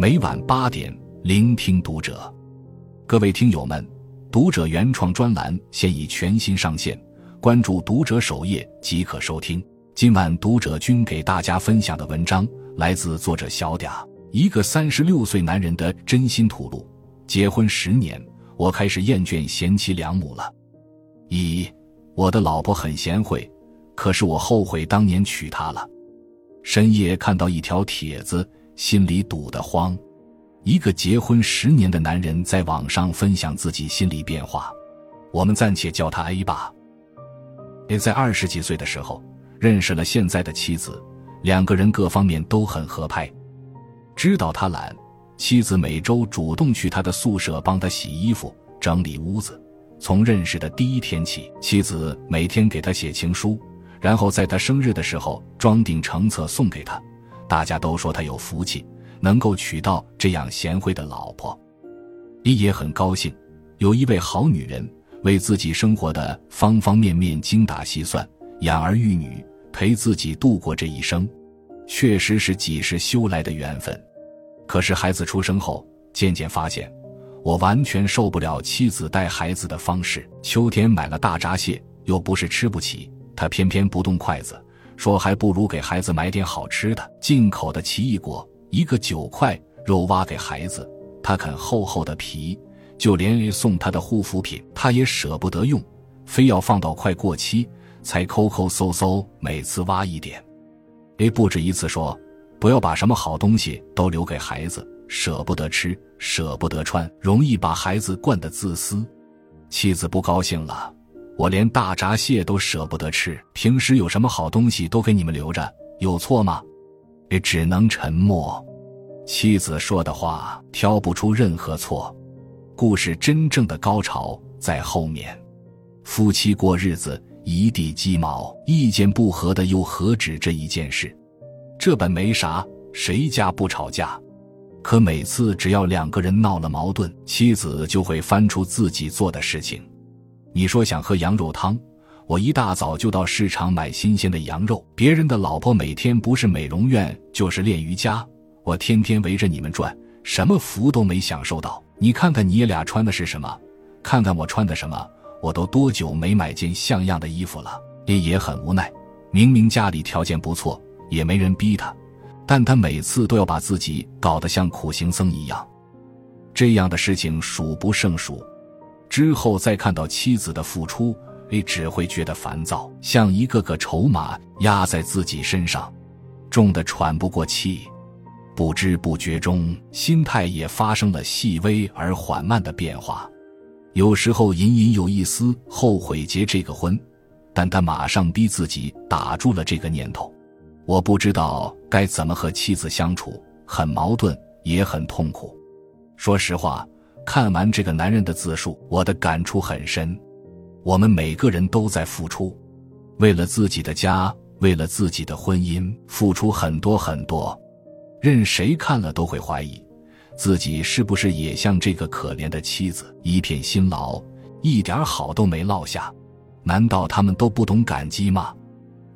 每晚八点，聆听读者。各位听友们，读者原创专栏现已全新上线，关注读者首页即可收听。今晚读者君给大家分享的文章来自作者小嗲，一个三十六岁男人的真心吐露。结婚十年，我开始厌倦贤妻良母了。一，我的老婆很贤惠，可是我后悔当年娶她了。深夜看到一条帖子，心里堵得慌。一个结婚十年的男人在网上分享自己心理变化，我们暂且叫他 A 吧。也在二十几岁的时候。认识了现在的妻子，两个人各方面都很合拍。知道他懒，妻子每周主动去他的宿舍帮他洗衣服、整理屋子。从认识的第一天起，妻子每天给他写情书，然后在他生日的时候装订成册送给他。大家都说他有福气，能够娶到这样贤惠的老婆。一也很高兴，有一位好女人为自己生活的方方面面精打细算。养儿育女，陪自己度过这一生，确实是几世修来的缘分。可是孩子出生后，渐渐发现，我完全受不了妻子带孩子的方式。秋天买了大闸蟹，又不是吃不起，他偏偏不动筷子，说还不如给孩子买点好吃的。进口的奇异果，一个九块，肉挖给孩子，他啃厚厚的皮。就连送他的护肤品，他也舍不得用，非要放到快过期。才抠抠搜搜，每次挖一点。A 不止一次说：“不要把什么好东西都留给孩子，舍不得吃，舍不得穿，容易把孩子惯得自私。”妻子不高兴了：“我连大闸蟹都舍不得吃，平时有什么好东西都给你们留着，有错吗也只能沉默。妻子说的话挑不出任何错。故事真正的高潮在后面。夫妻过日子。一地鸡毛，意见不合的又何止这一件事？这本没啥，谁家不吵架？可每次只要两个人闹了矛盾，妻子就会翻出自己做的事情。你说想喝羊肉汤，我一大早就到市场买新鲜的羊肉。别人的老婆每天不是美容院就是练瑜伽，我天天围着你们转，什么福都没享受到。你看看你俩穿的是什么，看看我穿的什么。我都多久没买件像样的衣服了？也也很无奈。明明家里条件不错，也没人逼他，但他每次都要把自己搞得像苦行僧一样。这样的事情数不胜数。之后再看到妻子的付出，也只会觉得烦躁，像一个个筹码压在自己身上，重的喘不过气。不知不觉中，心态也发生了细微而缓慢的变化。有时候隐隐有一丝后悔结这个婚，但他马上逼自己打住了这个念头。我不知道该怎么和妻子相处，很矛盾，也很痛苦。说实话，看完这个男人的自述，我的感触很深。我们每个人都在付出，为了自己的家，为了自己的婚姻，付出很多很多，任谁看了都会怀疑。自己是不是也像这个可怜的妻子，一片辛劳，一点好都没落下？难道他们都不懂感激吗？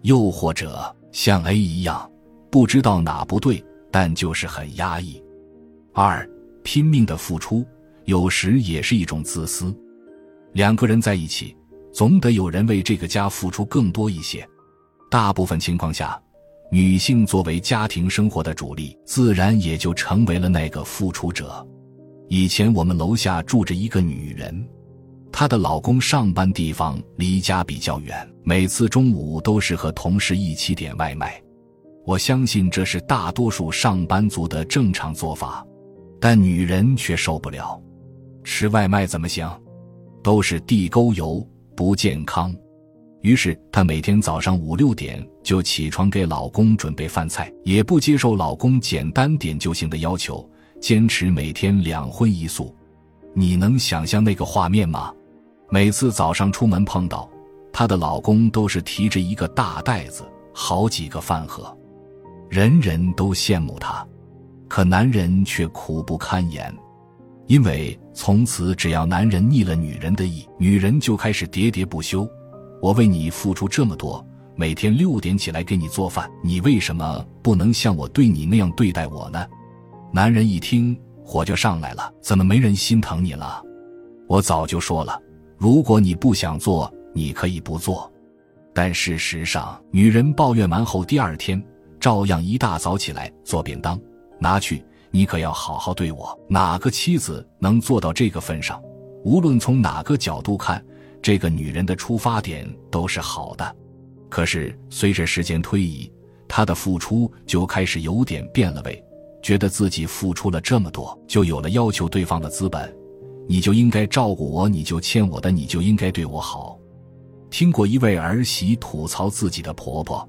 又或者像 A 一样，不知道哪不对，但就是很压抑？二，拼命的付出，有时也是一种自私。两个人在一起，总得有人为这个家付出更多一些。大部分情况下。女性作为家庭生活的主力，自然也就成为了那个付出者。以前我们楼下住着一个女人，她的老公上班地方离家比较远，每次中午都是和同事一起点外卖。我相信这是大多数上班族的正常做法，但女人却受不了，吃外卖怎么行？都是地沟油，不健康。于是她每天早上五六点就起床给老公准备饭菜，也不接受老公简单点就行的要求，坚持每天两荤一素。你能想象那个画面吗？每次早上出门碰到她的老公，都是提着一个大袋子，好几个饭盒，人人都羡慕她，可男人却苦不堪言，因为从此只要男人逆了女人的意，女人就开始喋喋不休。我为你付出这么多，每天六点起来给你做饭，你为什么不能像我对你那样对待我呢？男人一听，火就上来了：“怎么没人心疼你了？我早就说了，如果你不想做，你可以不做。”但事实上，女人抱怨完后，第二天照样一大早起来做便当，拿去。你可要好好对我。哪个妻子能做到这个份上？无论从哪个角度看，这个女人的出发点都是好的。可是随着时间推移，她的付出就开始有点变了味，觉得自己付出了这么多，就有了要求对方的资本。你就应该照顾我，你就欠我的，你就应该对我好。听过一位儿媳吐槽自己的婆婆，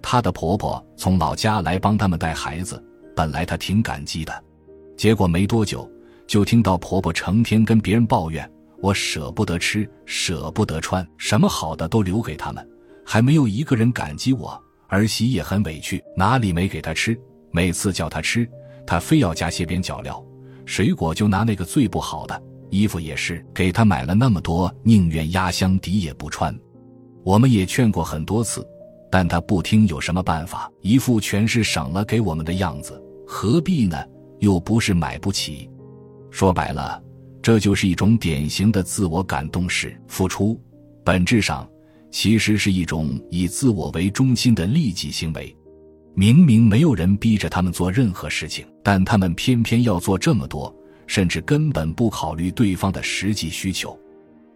她的婆婆从老家来帮他们带孩子，本来她挺感激的，结果没多久就听到婆婆成天跟别人抱怨：“我舍不得吃，舍不得穿，什么好的都留给他们，还没有一个人感激我。”儿媳也很委屈，哪里没给她吃？每次叫她吃，她非要加些边角料，水果就拿那个最不好的。衣服也是给她买了那么多，宁愿压箱底也不穿。我们也劝过很多次，但她不听，有什么办法？一副全是省了给我们的样子，何必呢？又不是买不起。说白了，这就是一种典型的自我感动式付出，本质上其实是一种以自我为中心的利己行为。明明没有人逼着他们做任何事情，但他们偏偏要做这么多。甚至根本不考虑对方的实际需求，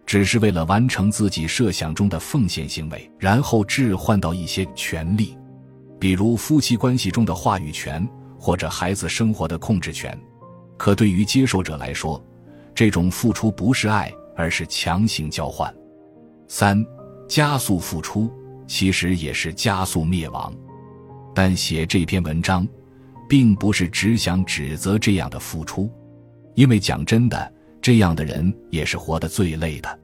只是为了完成自己设想中的奉献行为，然后置换到一些权利，比如夫妻关系中的话语权或者孩子生活的控制权。可对于接受者来说，这种付出不是爱，而是强行交换。三，加速付出其实也是加速灭亡。但写这篇文章，并不是只想指责这样的付出。因为讲真的，这样的人也是活得最累的，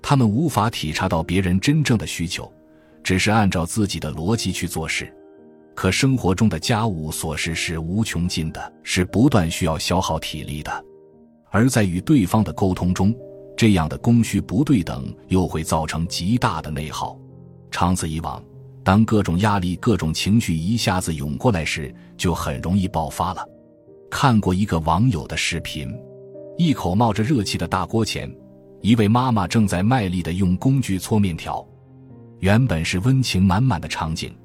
他们无法体察到别人真正的需求，只是按照自己的逻辑去做事。可生活中的家务琐事是无穷尽的，是不断需要消耗体力的，而在与对方的沟通中，这样的供需不对等又会造成极大的内耗。长此以往，当各种压力、各种情绪一下子涌过来时，就很容易爆发了。看过一个网友的视频，一口冒着热气的大锅前，一位妈妈正在卖力的用工具搓面条。原本是温情满满的场景，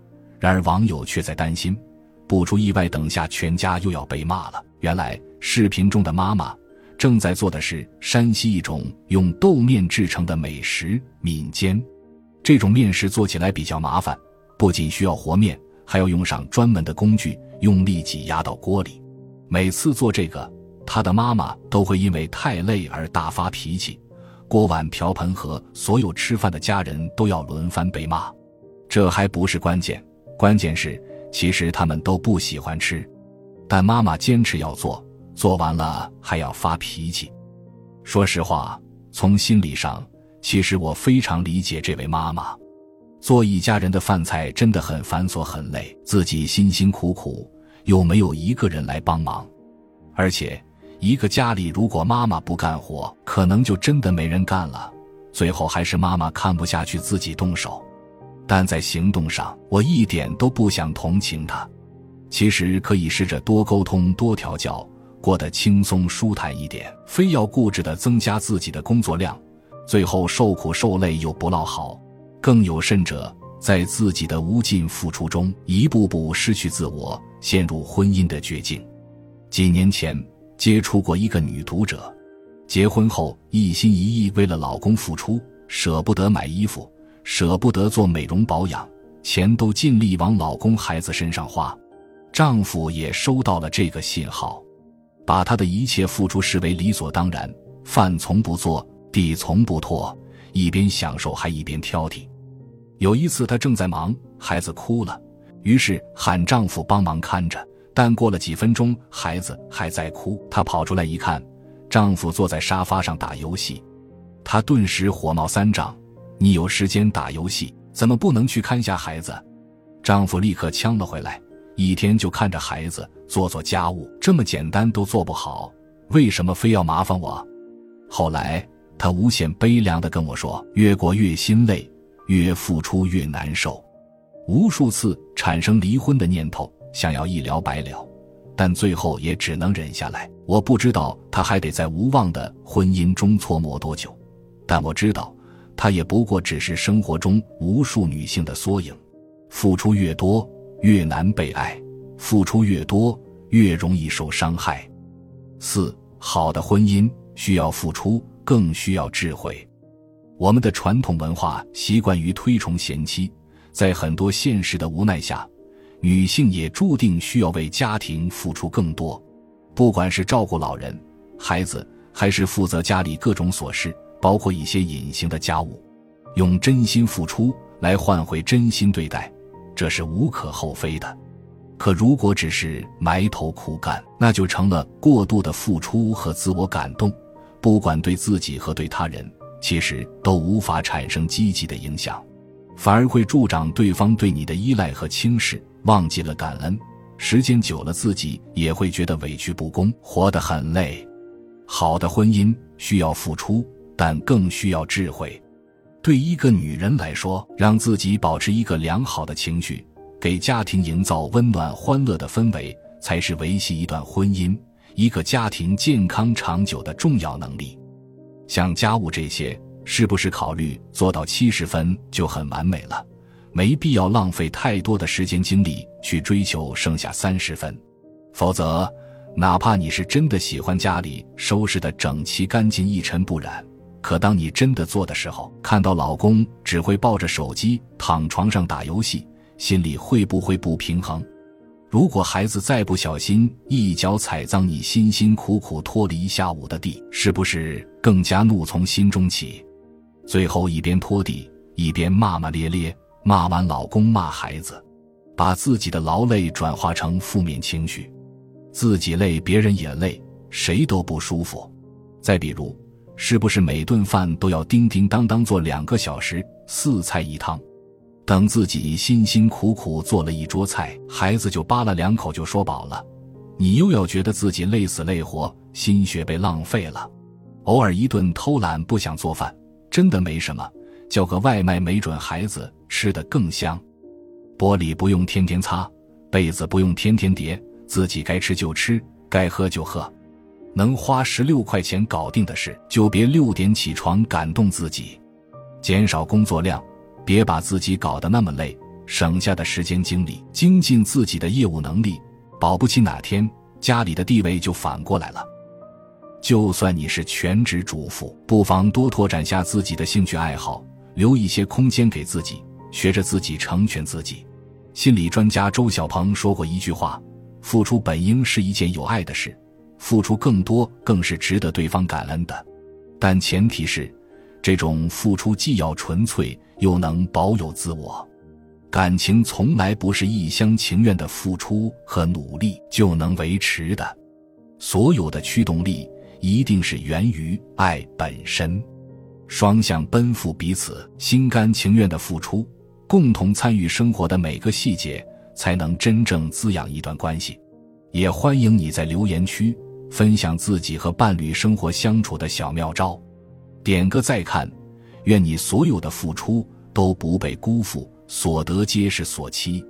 然而网友却在担心，不出意外，等下全家又要被骂了。原来视频中的妈妈正在做的是山西一种用豆面制成的美食闽煎。这种面食做起来比较麻烦，不仅需要和面，还要用上专门的工具，用力挤压到锅里。每次做这个，他的妈妈都会因为太累而大发脾气，锅碗瓢盆和所有吃饭的家人都要轮番被骂。这还不是关键，关键是其实他们都不喜欢吃，但妈妈坚持要做，做完了还要发脾气。说实话，从心理上，其实我非常理解这位妈妈。做一家人的饭菜真的很繁琐很累，自己辛辛苦苦。又没有一个人来帮忙，而且一个家里如果妈妈不干活，可能就真的没人干了。最后还是妈妈看不下去，自己动手。但在行动上，我一点都不想同情她。其实可以试着多沟通、多调教，过得轻松舒坦一点。非要固执的增加自己的工作量，最后受苦受累又不落好。更有甚者。在自己的无尽付出中，一步步失去自我，陷入婚姻的绝境。几年前接触过一个女读者，结婚后一心一意为了老公付出，舍不得买衣服，舍不得做美容保养，钱都尽力往老公孩子身上花。丈夫也收到了这个信号，把她的一切付出视为理所当然，饭从不做，地从不拖，一边享受还一边挑剔。有一次，她正在忙，孩子哭了，于是喊丈夫帮忙看着。但过了几分钟，孩子还在哭，她跑出来一看，丈夫坐在沙发上打游戏，她顿时火冒三丈：“你有时间打游戏，怎么不能去看下孩子？”丈夫立刻呛了回来：“一天就看着孩子，做做家务，这么简单都做不好，为什么非要麻烦我？”后来，她无限悲凉地跟我说：“越过越心累。”越付出越难受，无数次产生离婚的念头，想要一了百了。但最后也只能忍下来。我不知道他还得在无望的婚姻中搓磨多久，但我知道，他也不过只是生活中无数女性的缩影。付出越多，越难被爱；付出越多，越容易受伤害。四，好的婚姻需要付出，更需要智慧。我们的传统文化习惯于推崇贤妻，在很多现实的无奈下。女性也注定需要为家庭付出更多，不管是照顾老人、孩子，还是负责家里各种琐事，包括一些隐形的家务，用真心付出来换回真心对待，这是无可厚非的。可如果只是埋头苦干，那就成了过度的付出和自我感动，不管对自己和对他人，其实都无法产生积极的影响，反而会助长对方对你的依赖和轻视。忘记了感恩，时间久了，自己也会觉得委屈不公，活得很累。好的婚姻需要付出，但更需要智慧。对一个女人来说，让自己保持一个良好的情绪，给家庭营造温暖欢乐的氛围，才是维系一段婚姻、一个家庭健康长久的重要能力。像家务这些，是不是考虑做到七十分就很完美了？没必要浪费太多的时间精力去追求剩下三十分，否则，哪怕你是真的喜欢家里收拾的整齐干净、一尘不染，可当你真的做的时候，看到老公只会抱着手机躺床上打游戏，心里会不会不平衡？如果孩子再不小心一脚踩脏你辛辛苦苦拖了一下午的地，是不是更加怒从心中起？最后一边拖地一边骂骂咧咧。骂完老公，骂孩子，把自己的劳累转化成负面情绪，自己累，别人也累，谁都不舒服。再比如，是不是每顿饭都要叮叮当当做两个小时，四菜一汤？等自己辛辛苦苦做了一桌菜，孩子就扒了两口就说饱了，你又要觉得自己累死累活，心血被浪费了。偶尔一顿偷懒不想做饭，真的没什么。叫个外卖，没准孩子吃得更香。玻璃不用天天擦，被子不用天天叠，自己该吃就吃，该喝就喝。能花十六块钱搞定的事，就别六点起床感动自己。减少工作量，别把自己搞得那么累。省下的时间精力，精进自己的业务能力，保不齐哪天家里的地位就反过来了。就算你是全职主妇，不妨多拓展下自己的兴趣爱好。留一些空间给自己，学着自己成全自己。心理专家周小鹏说过一句话：“付出本应是一件有爱的事，付出更多更是值得对方感恩的。但前提是，这种付出既要纯粹，又能保有自我。感情从来不是一厢情愿的付出和努力就能维持的，所有的驱动力一定是源于爱本身。”双向奔赴，彼此心甘情愿的付出，共同参与生活的每个细节，才能真正滋养一段关系。也欢迎你在留言区分享自己和伴侣生活相处的小妙招，点个再看。愿你所有的付出都不被辜负，所得皆是所期。